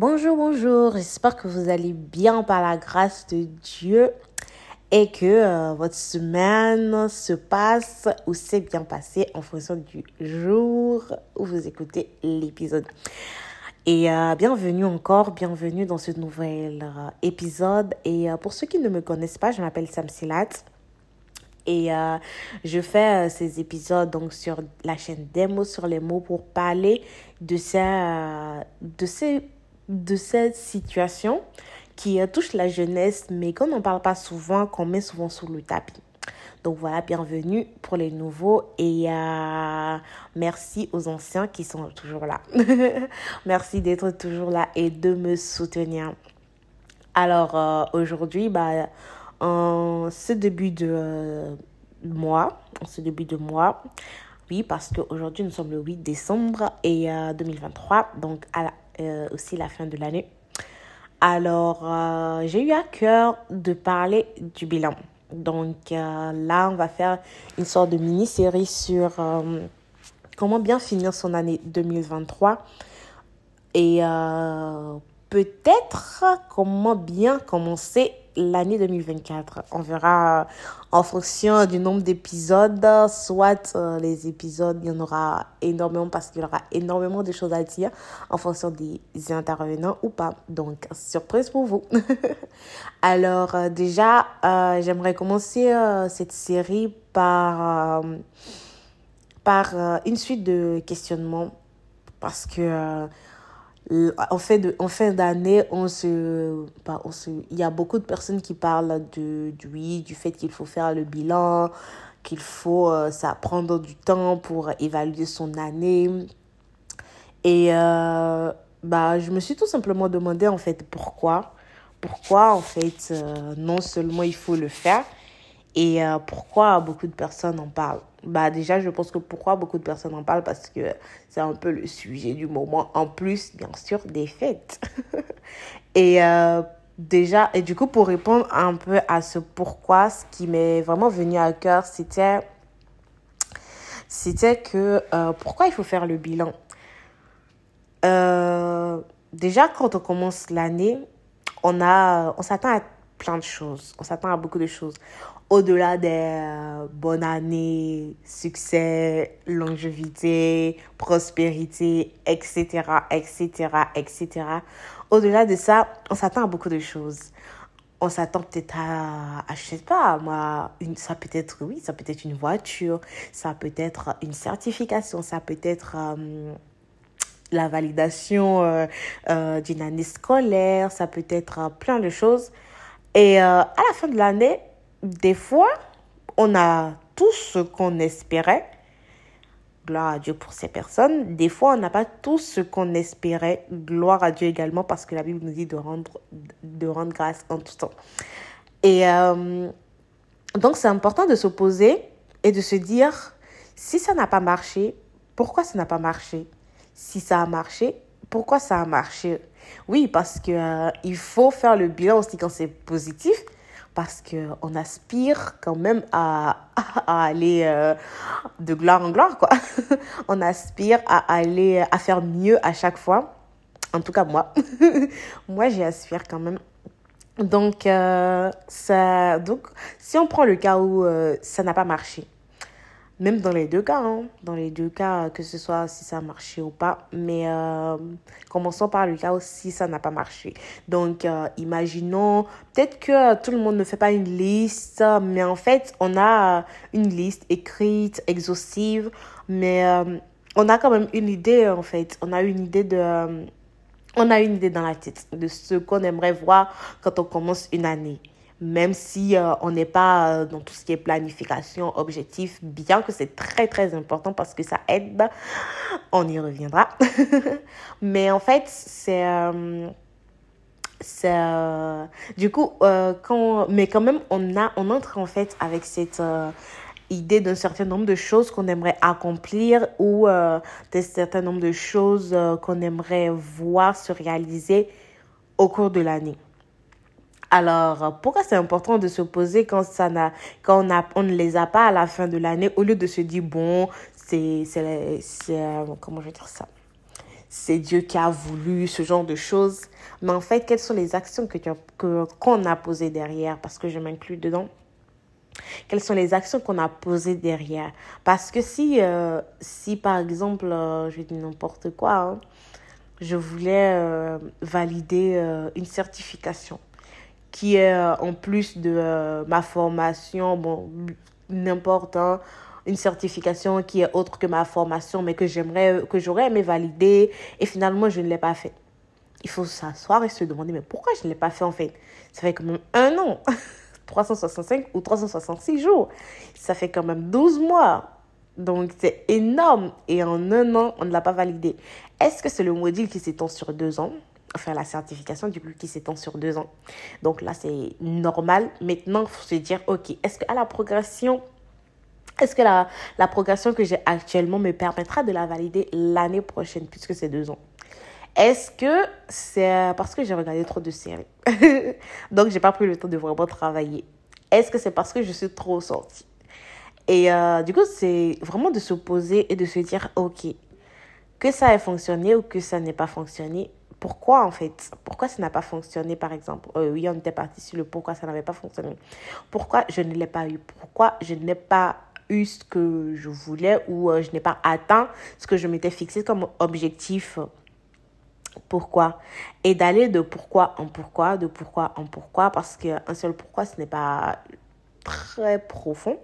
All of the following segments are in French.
Bonjour, bonjour, j'espère que vous allez bien par la grâce de Dieu et que euh, votre semaine se passe ou s'est bien passée en fonction du jour où vous écoutez l'épisode. Et euh, bienvenue encore, bienvenue dans ce nouvel euh, épisode. Et pour ceux qui ne me connaissent pas, je m'appelle Sam Silat. Et je fais ces épisodes donc sur la chaîne Demo sur les mots pour parler de ces, de cette situation qui touche la jeunesse, mais qu'on n'en parle pas souvent, qu'on met souvent sous le tapis. Donc voilà, bienvenue pour les nouveaux et euh, merci aux anciens qui sont toujours là. merci d'être toujours là et de me soutenir. Alors euh, aujourd'hui, bah, en ce début de euh, mois, en ce début de mois, oui, parce qu'aujourd'hui nous sommes le 8 décembre et 2023, donc à aussi la fin de l'année. Alors, euh, j'ai eu à cœur de parler du bilan. Donc euh, là, on va faire une sorte de mini-série sur euh, comment bien finir son année 2023 et peut-être comment bien commencer l'année 2024. On verra en fonction du nombre d'épisodes, soit euh, les épisodes, il y en aura énormément parce qu'il y aura énormément de choses à dire en fonction des intervenants ou pas. Donc, surprise pour vous. Alors, euh, déjà, euh, j'aimerais commencer cette série par, par une suite de questionnements parce que en fin de en fin d'année on se bah, on se il y a beaucoup de personnes qui parlent de du du fait qu'il faut faire le bilan qu'il faut euh, ça prendre du temps pour évaluer son année. Et euh, bah je me suis tout simplement demandé en fait pourquoi pourquoi en fait euh, non seulement il faut le faire et pourquoi beaucoup de personnes en parlent? Bah déjà, je pense que pourquoi beaucoup de personnes en parlent Parce que c'est un peu le sujet du moment, en plus, bien sûr, des fêtes. et euh, déjà, et du coup, pour répondre un peu à ce pourquoi, ce qui m'est vraiment venu à cœur, c'était c'était que euh, pourquoi il faut faire le bilan? Euh, Déjà, quand on commence l'année, on, a, on s'attend à plein de choses. On s'attend à beaucoup de choses au-delà des euh, bonnes années, succès, longévité, prospérité, etc., etc., etc. Au-delà de ça, on s'attend à beaucoup de choses. On s'attend peut-être à, à, je sais pas, moi, une, ça peut être, oui, ça peut être une voiture, ça peut être une certification, ça peut être euh, la validation euh, d'une année scolaire, ça peut être plein de choses. Et à la fin de l'année, des fois, on a tout ce qu'on espérait. Gloire à Dieu pour ces personnes. Des fois, on n'a pas tout ce qu'on espérait. Gloire à Dieu également parce que la Bible nous dit de rendre, de rendre grâce en tout temps. Et euh, donc, c'est important de se poser et de se dire, si ça n'a pas marché, pourquoi ça n'a pas marché? Si ça a marché, pourquoi ça a marché? Oui, parce que euh, il faut faire le bilan aussi quand c'est positif parce qu'on aspire quand même à, aller euh, de gloire en gloire, quoi. on aspire à aller, à faire mieux à chaque fois. En tout cas, moi. moi, j'y aspire quand même. Donc, euh, donc, si on prend le cas où euh, ça n'a pas marché, même dans les deux cas, hein. dans les deux cas, que ce soit si ça a marché ou pas. Mais euh, commençons par le cas où si ça n'a pas marché. Donc, euh, imaginons, peut-être que tout le monde ne fait pas une liste, mais en fait, on a une liste écrite, exhaustive, mais euh, on a quand même une idée, en fait. On a une idée de... on a une idée dans la tête de ce qu'on aimerait voir quand on commence une année même si euh, on n'est pas euh, dans tout ce qui est planification, objectif, bien que c'est très très important parce que ça aide, on y reviendra. Mais en fait, c'est... Euh, du coup, quand, mais quand même, on, a, on entre en fait avec cette idée d'un certain nombre de choses qu'on aimerait accomplir ou d'un certain nombre de choses qu'on aimerait voir se réaliser au cours de l'année. Alors, pourquoi c'est important de se poser quand, ça n'a, quand on, a, on ne les a pas à la fin de l'année, au lieu de se dire, bon, c'est, c'est, c'est, comment je ça? C'est Dieu qui a voulu ce genre de choses. Mais en fait, quelles sont les actions que que qu'on a posées derrière? Parce que je m'inclus dedans. Quelles sont les actions qu'on a posées derrière? Parce que si, euh, si par exemple, euh, je dis n'importe quoi, hein, je voulais euh, valider une certification qui est en plus de ma formation, bon, n'importe, hein, une certification qui est autre que ma formation, mais que j'aimerais, que j'aurais aimé valider, et finalement, je ne l'ai pas fait. Il faut s'asseoir et se demander, mais pourquoi je ne l'ai pas fait en fait? Ça fait quand même un an, 365 ou 366 jours. Ça fait quand même 12 mois. Donc c'est énorme. Et en un an, on ne l'a pas validé. Est-ce que c'est le module qui s'étend sur deux ans? Enfin, la certification du coup qui s'étend sur deux ans. Donc là, c'est normal. Maintenant, il faut se dire, OK, est-ce qu'à la progression est-ce que la, la progression que j'ai actuellement me permettra de la valider l'année prochaine, puisque c'est deux ans? Est-ce que c'est parce que j'ai regardé trop de séries Donc, j'ai pas pris le temps de vraiment travailler. Est-ce que c'est parce que je suis trop sortie? Et euh, du coup, c'est vraiment de se poser et de se dire, OK, que ça ait fonctionné ou que ça n'ait pas fonctionné, pourquoi en fait Pourquoi ça n'a pas fonctionné par exemple? Euh, Oui, on était parti sur le pourquoi ça n'avait pas fonctionné. Pourquoi je ne l'ai pas eu? Pourquoi je n'ai pas eu ce que je voulais ou euh, je n'ai pas atteint ce que je m'étais fixé comme objectif? Pourquoi? Et d'aller de pourquoi en pourquoi, de pourquoi en pourquoi, parce qu'un seul pourquoi, ce n'est pas très profond.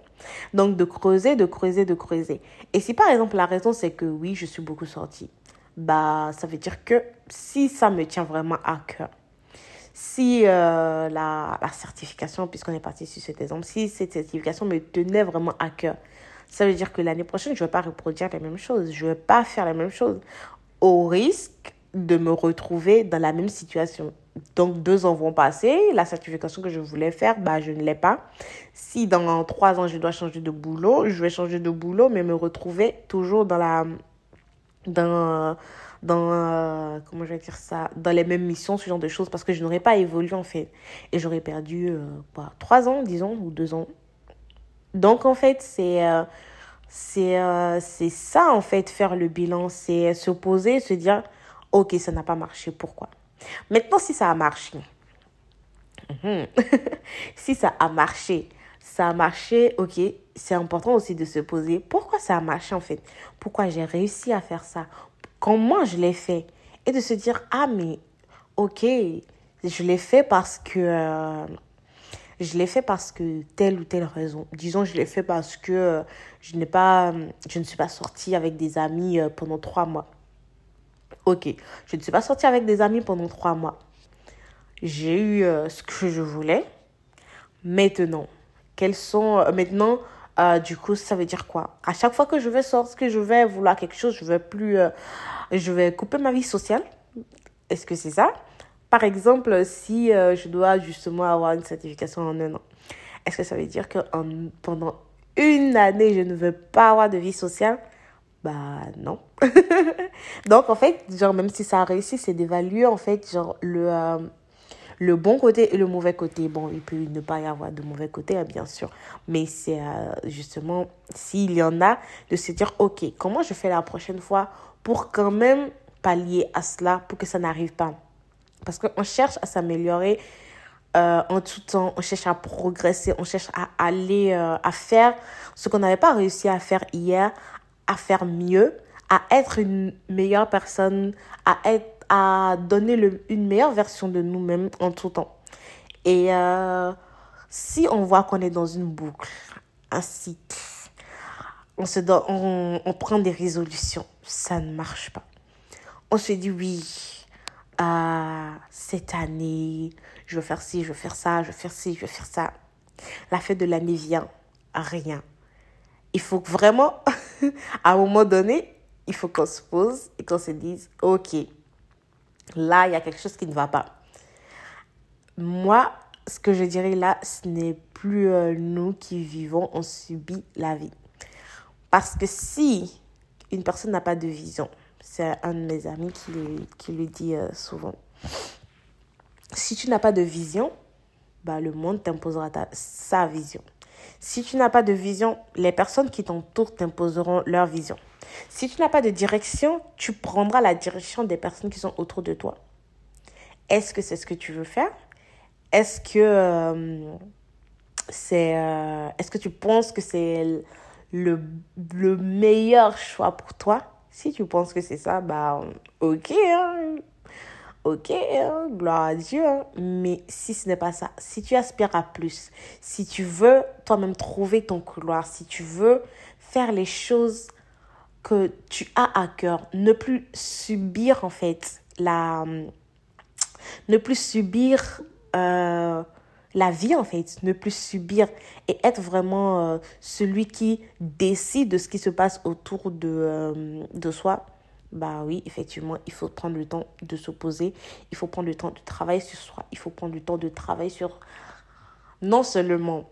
Donc de creuser, de creuser, de creuser. Et si par exemple la raison c'est que oui, je suis beaucoup sortie, bah ça veut dire que si ça me tient vraiment à cœur, si euh, la, la, certification, puisqu'on est parti sur cet exemple, si cette certification me tenait vraiment à cœur, ça veut dire que l'année prochaine, je ne vais pas reproduire les mêmes choses, je ne vais pas faire la même chose, au risque de me retrouver dans la même situation. Donc, deux ans vont passer. La certification que je voulais faire, bah, je ne l'ai pas. Si dans trois ans, je dois changer de boulot, je vais changer de boulot, mais me retrouver toujours dans la... Dans, dans euh, comment je vais dire ça dans les mêmes missions ce genre de choses parce que je n'aurais pas évolué en fait. Et j'aurais perdu euh, quoi trois ans disons ou deux ans. Donc en fait c'est euh, c'est ça en fait faire le bilan. C'est se poser se dire ok ça n'a pas marché pourquoi? Maintenant si ça a marché si ça a marché ça a marché ok c'est important aussi de se poser pourquoi ça a marché en fait pourquoi j'ai réussi à faire ça? Comment je l'ai fait? Et de se dire, ah mais ok, je l'ai fait parce que... Euh, je l'ai fait parce que telle ou telle raison. Disons, je l'ai fait parce que euh, je n'ai pas, je ne suis pas sortie avec des amis euh, pendant trois mois. Ok, je ne suis pas sortie avec des amis pendant trois mois. J'ai eu ce que je voulais. Maintenant, quels sont maintenant du coup, ça veut dire quoi? À chaque fois que je vais sortir, que je vais vouloir quelque chose, je vais plus je vais couper ma vie sociale. Est-ce que c'est ça? Par exemple, si euh, je dois justement avoir une certification en un an, est-ce que ça veut dire que pendant une année, je ne veux pas avoir de vie sociale? Bah non. Donc en fait, genre même si ça a réussi, c'est d'évaluer en fait genre le euh, le bon côté et le mauvais côté. Bon, il peut ne pas y avoir de mauvais côté, hein, bien sûr. Mais c'est euh, justement, s'il y en a, de se dire, OK, comment je fais la prochaine fois pour quand même pallier à cela, pour que ça n'arrive pas? Parce qu'on cherche à s'améliorer euh, en tout temps, on cherche à progresser, on cherche à aller, euh, à faire ce qu'on n'avait pas réussi à faire hier, à faire mieux, à être une meilleure personne, à, être, à donner une meilleure version de nous-mêmes en tout temps. Et euh, si on voit qu'on est dans une boucle, un cycle, on, se donne, on, on, prend des résolutions, ça ne marche pas. On se dit oui, euh, cette année, je veux faire ci, je veux faire ça, je veux faire ci, je veux faire ça. La fête de l'année vient, rien. Il faut vraiment, à un moment donné, il faut qu'on se pose et qu'on se dise, ok, là, il y a quelque chose qui ne va pas. Moi, ce que je dirais là, ce n'est plus euh, nous qui vivons, on subit la vie. Parce que si une personne n'a pas de vision, c'est un de mes amis qui, qui le dit euh, souvent, si tu n'as pas de vision, bah, le monde t'imposera sa vision. Si tu n'as pas de vision, les personnes qui t'entourent t'imposeront leur vision. Si tu n'as pas de direction, tu prendras la direction des personnes qui sont autour de toi. Est-ce que c'est ce que tu veux faire? Est-ce que euh, c'est euh, est-ce que tu penses que c'est le, le meilleur choix pour toi? Si tu penses que c'est ça, bah ok, hein. ok, hein. gloire à Dieu. Hein. Mais si ce n'est pas ça, si tu aspires à plus, si tu veux toi-même trouver ton couloir, si tu veux faire les choses que tu as à cœur, ne plus subir en fait la ne plus subir euh, la vie en fait, ne plus subir et être vraiment euh, celui qui décide de ce qui se passe autour de, euh, de soi. Bah oui, effectivement, il faut prendre le temps de se poser, il faut prendre le temps de travailler sur soi, il faut prendre le temps de travailler sur non seulement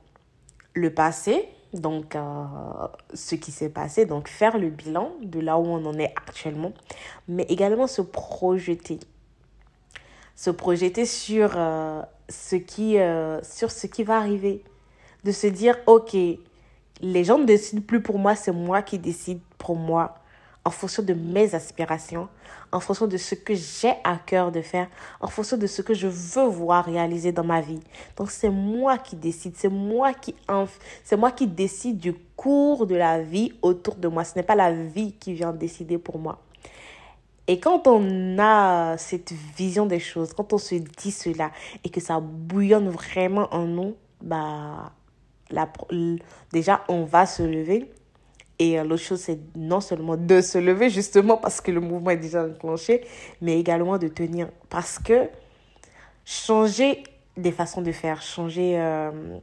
le passé, donc euh, ce qui s'est passé, donc faire le bilan de là où on en est actuellement, mais également se projeter. Se projeter sur, euh, ce, qui, euh, sur ce qui va arriver. De se dire, ok, les gens ne décident plus pour moi, c'est moi qui décide pour moi en fonction de mes aspirations, en fonction de ce que j'ai à cœur de faire, en fonction de ce que je veux voir réaliser dans ma vie. Donc c'est moi qui décide, c'est moi qui c'est moi qui décide du cours de la vie autour de moi. Ce n'est pas la vie qui vient décider pour moi. Et quand on a cette vision des choses, quand on se dit cela et que ça bouillonne vraiment en nous, bah déjà on va se lever et euh, l'autre chose, c'est non seulement de se lever, justement parce que le mouvement est déjà enclenché, mais également de tenir. Parce que changer des façons de faire, changer euh,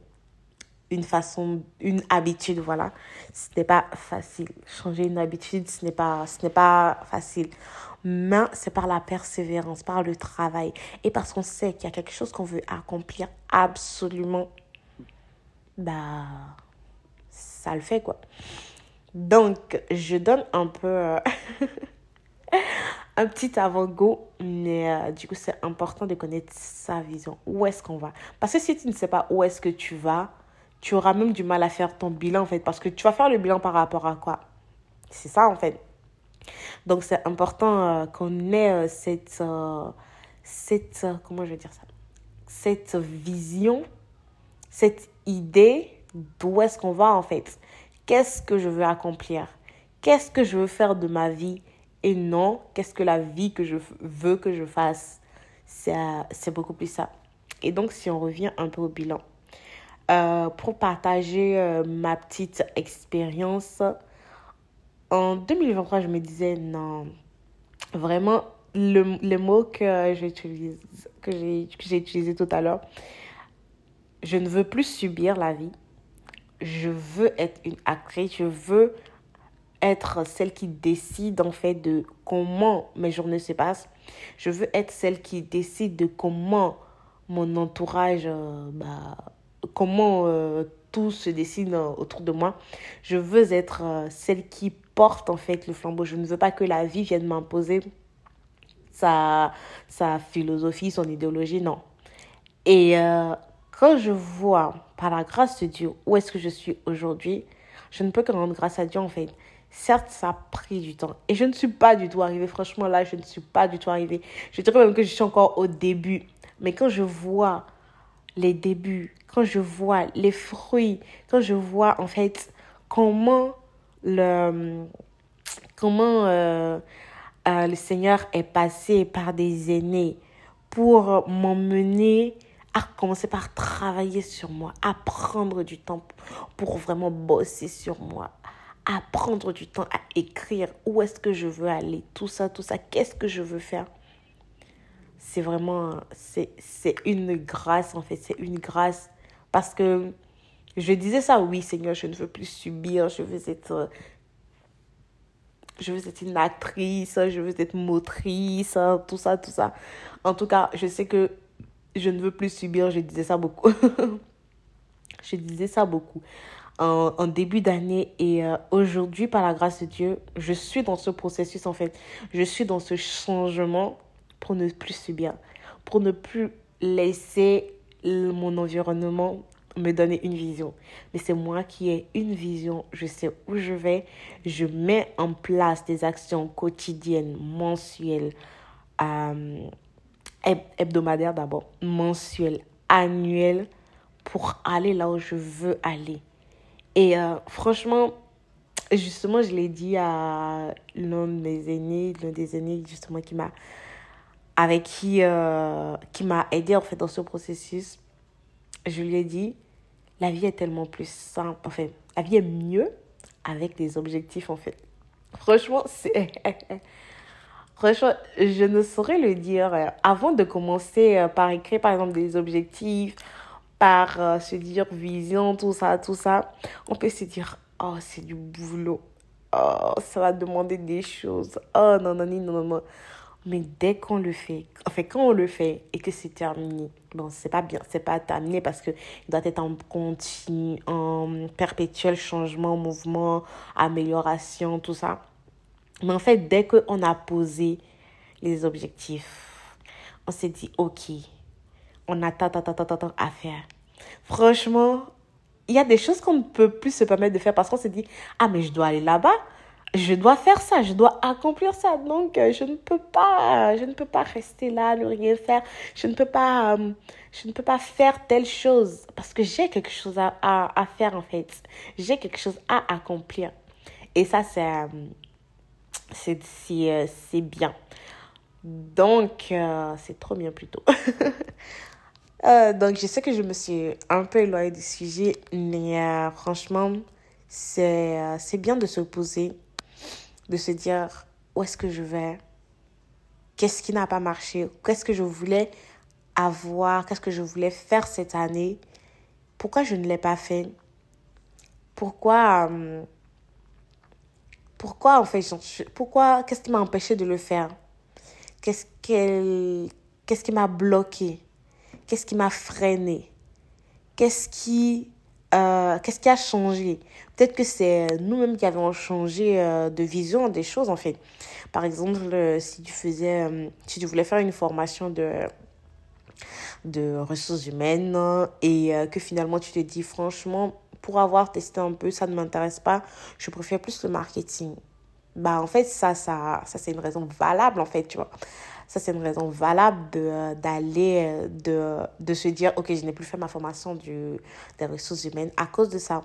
une façon, une habitude, voilà, ce n'est pas facile. Changer une habitude, ce n'est pas, ce n'est pas facile. Mais c'est par la persévérance, par le travail et parce qu'on sait qu'il y a quelque chose qu'on veut accomplir absolument, bah, ça le fait quoi. Donc, je donne un peu euh, un petit avant-goût, mais euh, du coup, c'est important de connaître sa vision. Où est-ce qu'on va? Parce que si tu ne sais pas où est-ce que tu vas, tu auras même du mal à faire ton bilan, en fait, parce que tu vas faire le bilan par rapport à quoi? C'est ça, en fait. Donc, c'est important euh, qu'on ait cette, cette, comment je dire ça? Cette vision, cette idée d'où est-ce qu'on va, en fait qu'est-ce que je veux accomplir, qu'est-ce que je veux faire de ma vie? Et non qu'est-ce que la vie que je veux que je fasse? C'est beaucoup plus ça. Et donc, si on revient un peu au bilan, euh, pour partager euh, ma petite expérience, en 2023, je me disais non, vraiment, le, le mot que j'ai utilisé tout à l'heure, je ne veux plus subir la vie je veux être une actrice, je veux être celle qui décide en fait de comment mes journées se passent. Je veux être celle qui décide de comment mon entourage, euh, bah, comment euh, tout se décide autour de moi. Je veux être euh, celle qui porte en fait le flambeau. Je ne veux pas que la vie vienne m'imposer sa, sa philosophie, son idéologie, non. Et quand je vois, par la grâce de Dieu, où est-ce que je suis aujourd'hui, je ne peux que rendre grâce à Dieu en fait. Certes, ça a pris du temps. Et je ne suis pas du tout arrivée. Franchement, là, je ne suis pas du tout arrivée. Je dirais même que je suis encore au début. Mais quand je vois les débuts, quand je vois les fruits, quand je vois en fait comment le, comment, euh, euh, le Seigneur est passé par des aînés pour m'emmener à commencer par travailler sur moi, à prendre du temps pour vraiment bosser sur moi, à prendre du temps à écrire. Où est-ce que je veux aller, tout ça, tout ça, qu'est-ce que je veux faire? C'est vraiment, c'est une grâce en fait, c'est une grâce. Parce que je disais ça, oui Seigneur, je ne veux plus subir, je veux être je veux être une actrice, je veux être motrice, tout ça, tout ça. En tout cas, je sais que je ne veux plus subir, je disais ça beaucoup. je disais ça beaucoup en, début d'année et euh, aujourd'hui, par la grâce de Dieu, je suis dans ce processus en fait. Je suis dans ce changement pour ne plus subir, pour ne plus laisser mon environnement me donner une vision. Mais c'est moi qui ai une vision, je sais où je vais, je mets en place des actions quotidiennes, mensuelles, euh, hebdomadaires d'abord, mensuelles, annuelles, pour aller là où je veux aller. Et euh, franchement, justement, je l'ai dit à l'un de mes aînés, l'un des aînés justement qui m'a avec qui, euh, qui m'a aidé en fait dans ce processus je lui ai dit, la vie est tellement plus simple, enfin, la vie est mieux avec des objectifs, en fait. Franchement, c'est... Franchement, je ne saurais le dire. Avant de commencer euh, par écrire, par exemple, des objectifs, par euh, se dire vision, tout ça, tout ça, on peut se dire, oh, c'est du boulot. Oh, ça va demander des choses. Oh, non, non, non, non, non. Mais dès qu'on le fait, enfin, quand on le fait et que c'est terminé, bon, c'est pas bien, c'est pas terminé parce que il doit être en continu, en perpétuel changement, mouvement, amélioration, tout ça. Mais en fait, dès qu'on a posé les objectifs, on s'est dit, OK, on a tant, tant, tant, tant, tant à faire. Franchement, il y a des choses qu'on ne peut plus se permettre de faire parce qu'on s'est dit, ah, mais je dois aller là-bas je dois faire ça, je dois accomplir ça. Donc, euh, je ne peux pas, je ne peux pas rester là, ne rien faire. Je ne peux pas, euh, je ne peux pas faire telle chose parce que j'ai quelque chose à, à, faire en fait. J'ai quelque chose à accomplir. Et ça, c'est, euh, c'est, c'est, bien. Donc, c'est trop bien plutôt. donc, je sais que je me suis un peu éloignée du sujet, mais franchement, c'est, bien de se poser de se dire où est-ce que je vais, qu'est-ce qui n'a pas marché, qu'est-ce que je voulais avoir, qu'est-ce que je voulais faire cette année, pourquoi je ne l'ai pas fait, pourquoi, euh, pourquoi en fait, pourquoi, qu'est-ce qui m'a empêché de le faire, qu'est-ce qui m'a bloqué, qu'est-ce qui m'a freiné, qu'est-ce qui euh, qu'est-ce qui a changé? Peut-être que c'est nous-mêmes qui avons changé euh, de vision des choses, en fait. Par exemple, euh, si tu faisais, si tu voulais faire une formation de, de ressources humaines et que finalement tu te dis, franchement, pour avoir testé un peu, ça ne m'intéresse pas, je préfère plus le marketing. Bah, en fait, ça, ça, ça c'est une raison valable, en fait, tu vois. Ça, c'est une raison valable d'aller, de, de, se dire, OK, je n'ai plus fait ma formation du, des ressources humaines à cause de ça.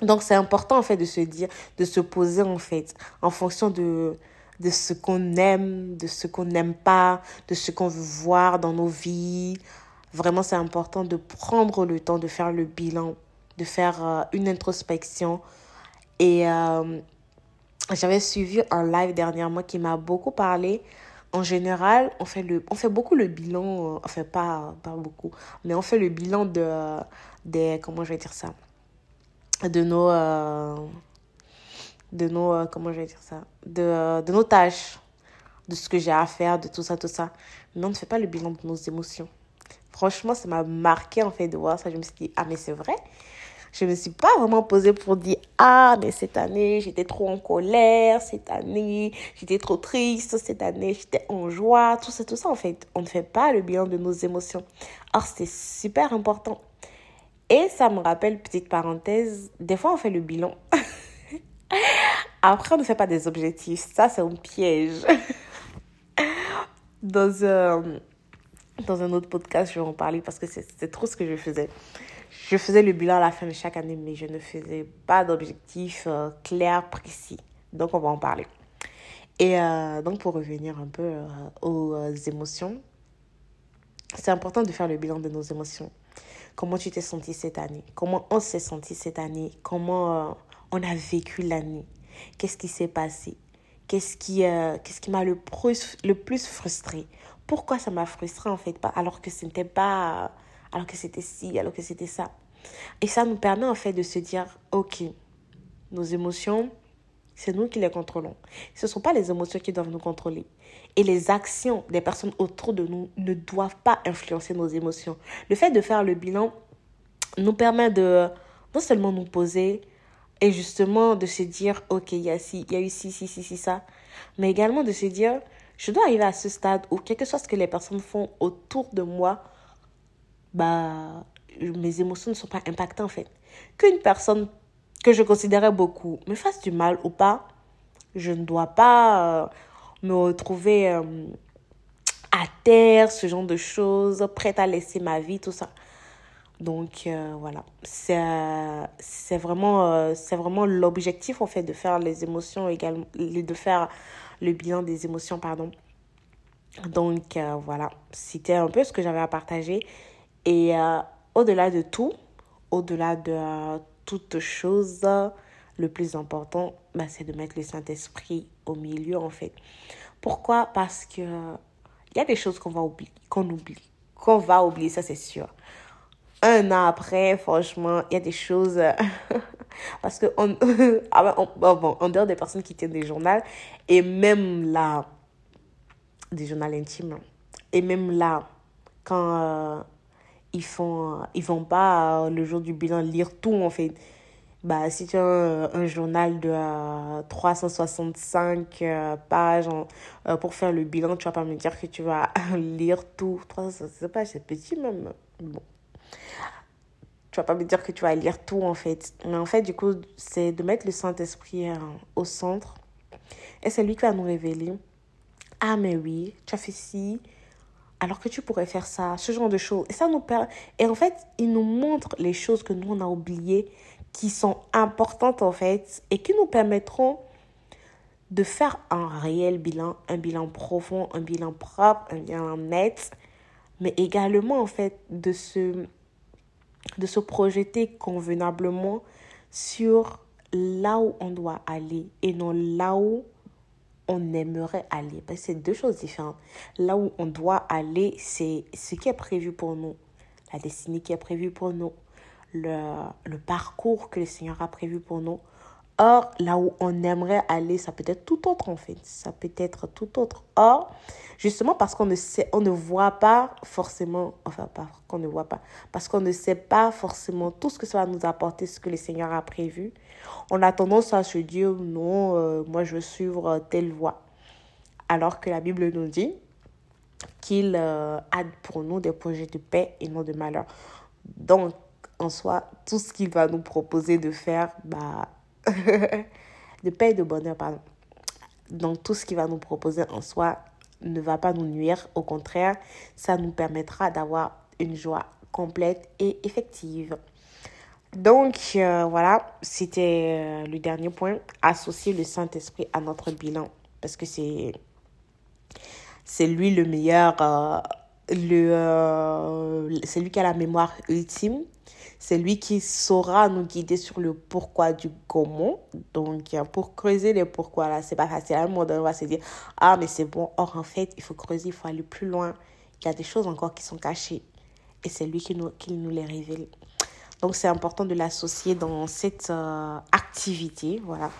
Donc, c'est important, en fait, de se dire, de se poser, en fait, en fonction de, de ce qu'on aime, de ce qu'on n'aime pas, de ce qu'on veut voir dans nos vies. Vraiment, c'est important de prendre le temps de faire le bilan, de faire euh, une introspection. Et euh, j'avais suivi un live dernièrement qui m'a beaucoup parlé en général, on fait, le, on fait beaucoup le bilan, euh, enfin pas, pas beaucoup, mais on fait le bilan de, des, comment je vais dire ça, de nos, de nos, comment je vais dire ça, de, de nos tâches, de ce que j'ai à faire, de tout ça, tout ça. Mais on ne fait pas le bilan de nos émotions. Franchement, ça m'a marqué en fait de voir ça. Je me suis dit, ah mais c'est vrai, je ne me suis pas vraiment posée pour dire ah mais cette année j'étais trop en colère cette année j'étais trop triste cette année j'étais en joie tout ça tout ça. En fait on ne fait pas le bilan de nos émotions. Or c'est super important. Et ça me rappelle petite parenthèse des fois on fait le bilan. Après on ne fait pas des objectifs. Ça c'est un piège. Dans un dans un autre podcast je vais en parler parce que c'est trop ce que je faisais je faisais le bilan à la fin de chaque année, mais je ne faisais pas d'objectif euh, clair, précis. Donc, on va en parler. Et euh, donc, pour revenir un peu euh, aux émotions, c'est important de faire le bilan de nos émotions. Comment tu t'es senti cette année? Comment on s'est senti cette année? Comment on a vécu l'année? Qu'est-ce qui s'est passé? Qu'est-ce qui, qu'est-ce qui m'a le plus, le plus frustré Pourquoi ça m'a frustré en fait Alors que ce n'était pas alors que c'était ci, alors que c'était ça. Et ça nous permet en fait de se dire, ok, nos émotions, c'est nous qui les contrôlons. Ce ne sont pas les émotions qui doivent nous contrôler. Et les actions des personnes autour de nous ne doivent pas influencer nos émotions. Le fait de faire le bilan nous permet de non seulement nous poser et justement de se dire, ok, il y a, il y a eu ci, ci, ci, ci, ça, mais également de se dire, je dois arriver à ce stade où, quelque chose que les personnes font autour de moi, bah, mes émotions ne sont pas impactées en fait. Qu'une personne que je considérais beaucoup me fasse du mal ou pas, je ne dois pas euh, me retrouver euh, à terre, ce genre de choses, prête à laisser ma vie, tout ça. Donc euh, voilà, c'est vraiment, c'est vraiment l'objectif en fait de faire les émotions également, de faire le bilan des émotions, pardon. Donc voilà, c'était un peu ce que j'avais à partager. Et au-delà de tout, au-delà de toute chose, le plus important, bah, c'est de mettre le Saint-Esprit au milieu, en fait. Pourquoi? Parce que il y a des choses qu'on va oublier, qu'on oublie, qu'on va oublier, ça c'est sûr. Un an après, franchement, il y a des choses. parce que, on, ah bon, en dehors des personnes qui tiennent des journaux, et même là, des journaux intimes, et même là, quand euh, ils font, ils vont pas euh, le jour du bilan lire tout, en fait bah, si tu as un, journal de 365 euh, euh, pages euh, pour faire le bilan, tu vas pas me dire que tu vas lire tout. 365 pages, c'est petit même. Bon. Tu vas pas me dire que tu vas lire tout en fait. Mais en fait, du coup, c'est de mettre le Saint-Esprit au centre. Et c'est lui qui va nous révéler. Ah, mais oui, tu as fait ci, alors que tu pourrais faire ça, ce genre de choses. Et ça nous permet. Et en fait, il nous montre les choses que nous, on a oubliées qui sont importantes en fait et qui nous permettront de faire un réel bilan, un bilan profond, un bilan propre, un bilan net, mais également en fait de se, de se projeter convenablement sur là où on doit aller et non là où on aimerait aller. Ben, c'est deux choses différentes. Là où on doit aller, c'est ce qui est prévu pour nous, la destinée qui est prévue pour nous, le, parcours que le Seigneur a prévu pour nous. Or, là où on aimerait aller, ça peut être tout autre en fait. Ça peut être tout autre. Or, justement parce qu'on ne sait, on ne voit pas forcément, enfin pas qu'on ne voit pas, parce qu'on ne sait pas forcément tout ce que ça va nous apporter, ce que le Seigneur a prévu, on a tendance à se dire non, euh, moi je veux suivre telle voie. Alors que la Bible nous dit qu'il euh, a pour nous des projets de paix et non de malheur. Donc, en soi, tout ce qu'il va nous proposer de faire, bah, de paix et de bonheur, pardon. Donc, tout ce qu'il va nous proposer en soi ne va pas nous nuire. Au contraire, ça nous permettra d'avoir une joie complète et effective. Donc, euh, voilà, c'était euh, le dernier point. Associer le Saint-Esprit à notre bilan. Parce que c'est, lui le meilleur. Euh, le, c'est lui qui a la mémoire ultime c'est lui qui saura nous guider sur le pourquoi du comment. Donc, euh, pour creuser les pourquoi, là, c'est pas facile. À un moment donné, on va se dire, ah, mais c'est bon. Or, en fait, il faut creuser, il faut aller plus loin. Il y a des choses encore qui sont cachées. Et c'est lui qui nous, qui nous les révèle. Donc, c'est important de l'associer dans cette euh, activité. Voilà.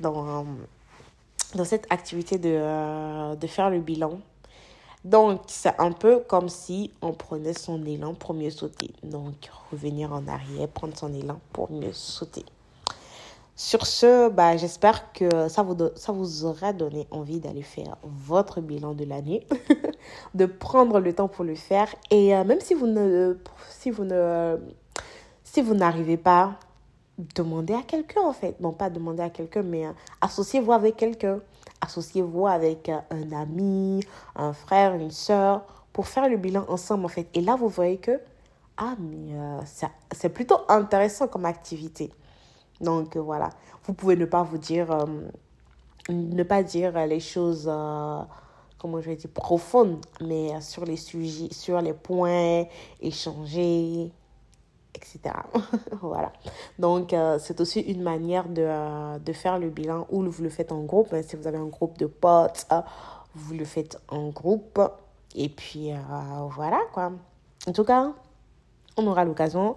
Dans, euh, dans cette activité de, de faire le bilan donc, c'est un peu comme si on prenait son élan pour mieux sauter. Donc, revenir en arrière, prendre son élan pour mieux sauter. Sur ce, bah, j'espère que ça vous, ça aura donné envie d'aller faire votre bilan de l'année, de prendre le temps pour le faire. Et euh, même si vous ne, si vous ne, si vous n'arrivez pas, demandez à quelqu'un en fait. Bon, pas demander à quelqu'un, mais euh, associez-vous avec quelqu'un associez-vous avec euh, un ami, un frère, une soeur, pour faire le bilan ensemble, en fait. Et là, vous voyez que, ah, mais euh, c'est plutôt intéressant comme activité. Donc, euh, voilà. Vous pouvez ne pas vous dire, ne pas dire les choses, comment je vais dire, profondes, mais sur les sujets, sur les points, échanger, etc. voilà. Donc, euh, c'est aussi une manière de, euh, de, faire le bilan ou vous le faites en groupe. Hein. Si vous avez un groupe de potes, euh, vous le faites en groupe. Et puis, voilà quoi. En tout cas, on aura l'occasion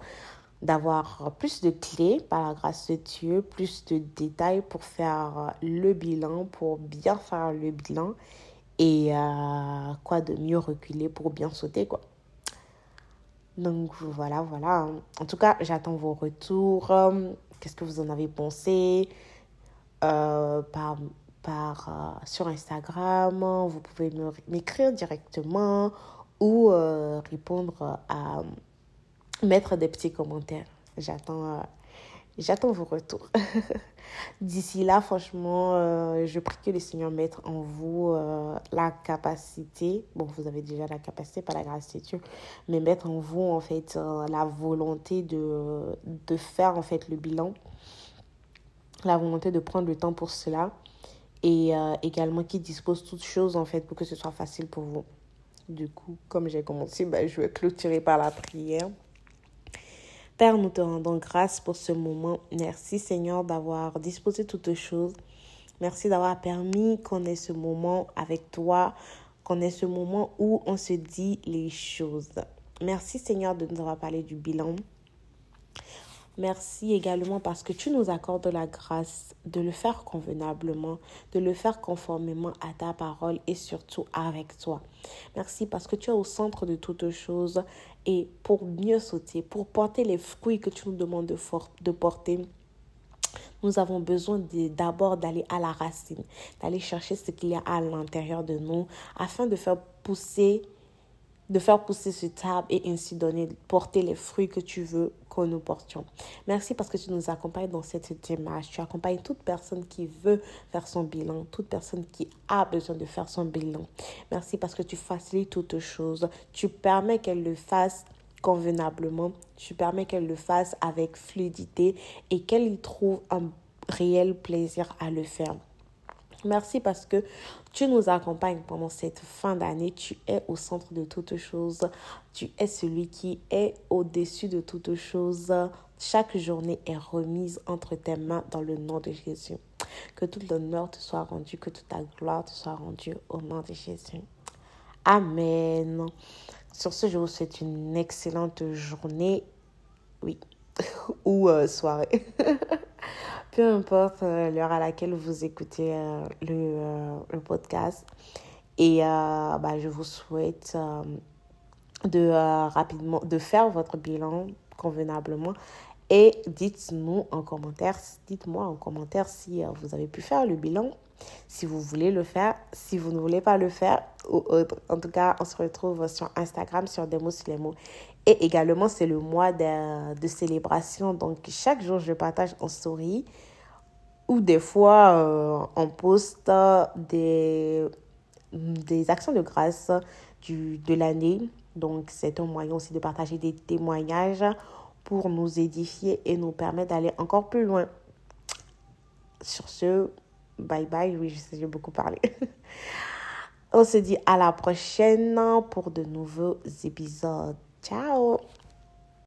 d'avoir plus de clés par la grâce de Dieu, plus de détails pour faire le bilan, pour bien faire le bilan et quoi de mieux reculer pour bien sauter quoi. Donc voilà, voilà. En tout cas, j'attends vos retours. Qu'est-ce que vous en avez pensé? Euh, euh, sur Instagram. Vous pouvez m'écrire directement ou euh, répondre à, mettre des petits commentaires. J'attends J'attends vos retours. D'ici là, franchement, euh, je prie que le Seigneur mette en vous euh, la capacité, bon, vous avez déjà la capacité, pas la grâce de Dieu, mais mettre en vous, en fait, euh, la volonté de, de faire, en fait, le bilan, la volonté de prendre le temps pour cela, et également qui dispose toutes choses, en fait, pour que ce soit facile pour vous. Du coup, comme j'ai commencé, bah, je vais clôturer par la prière. Père, nous te rendons grâce pour ce moment. Merci Seigneur d'avoir disposé toutes choses. Merci d'avoir permis qu'on ait ce moment avec toi, qu'on ait ce moment où on se dit les choses. Merci Seigneur de nous avoir parlé du bilan. Merci également parce que tu nous accordes la grâce de le faire convenablement, de le faire conformément à ta parole et surtout avec toi. Merci parce que tu es au centre de toutes choses et pour mieux sauter, pour porter les fruits que tu nous demandes de, porter, nous avons besoin d'abord d'aller à la racine, d'aller chercher ce qu'il y a à l'intérieur de nous afin de faire pousser de faire pousser ce table et ainsi donner, porter les fruits que tu veux que nous portions. Merci parce que tu nous accompagnes dans cette démarche. Tu accompagnes toute personne qui veut faire son bilan, toute personne qui a besoin de faire son bilan. Merci parce que tu facilites toutes choses. Tu permets qu'elle le fasse convenablement. Tu permets qu'elle le fasse avec fluidité et qu'elle y trouve un réel plaisir à le faire. Merci parce que tu nous accompagnes pendant cette fin d'année. Tu es au centre de toutes choses. Tu es celui qui est au-dessus de toutes choses. Chaque journée est remise entre tes mains dans le nom de Jésus. Que tout l'honneur te soit rendu, que toute la gloire te soit rendue au nom de Jésus. Amen. Sur ce, je vous souhaite une excellente journée. Oui. Ou euh, soirée. peu importe euh, l'heure à laquelle vous écoutez euh, le, euh, le, podcast. Et bah, je vous souhaite de rapidement de faire votre bilan convenablement. Et dites-nous en commentaire, dites-moi en commentaire si vous avez pu faire le bilan, si vous voulez le faire, si vous ne voulez pas le faire ou. En tout cas, on se retrouve sur Instagram, sur Demo mots Et également, c'est le mois de, de, célébration. Donc, chaque jour, je partage en story ou des fois, euh, on poste des, des actions de grâce du, de l'année. Donc, c'est un moyen aussi de partager des témoignages pour nous édifier et nous permettre d'aller encore plus loin. Sur ce, bye bye. Oui, je sais, j'ai beaucoup parlé. On se dit à la prochaine pour de nouveaux épisodes. Ciao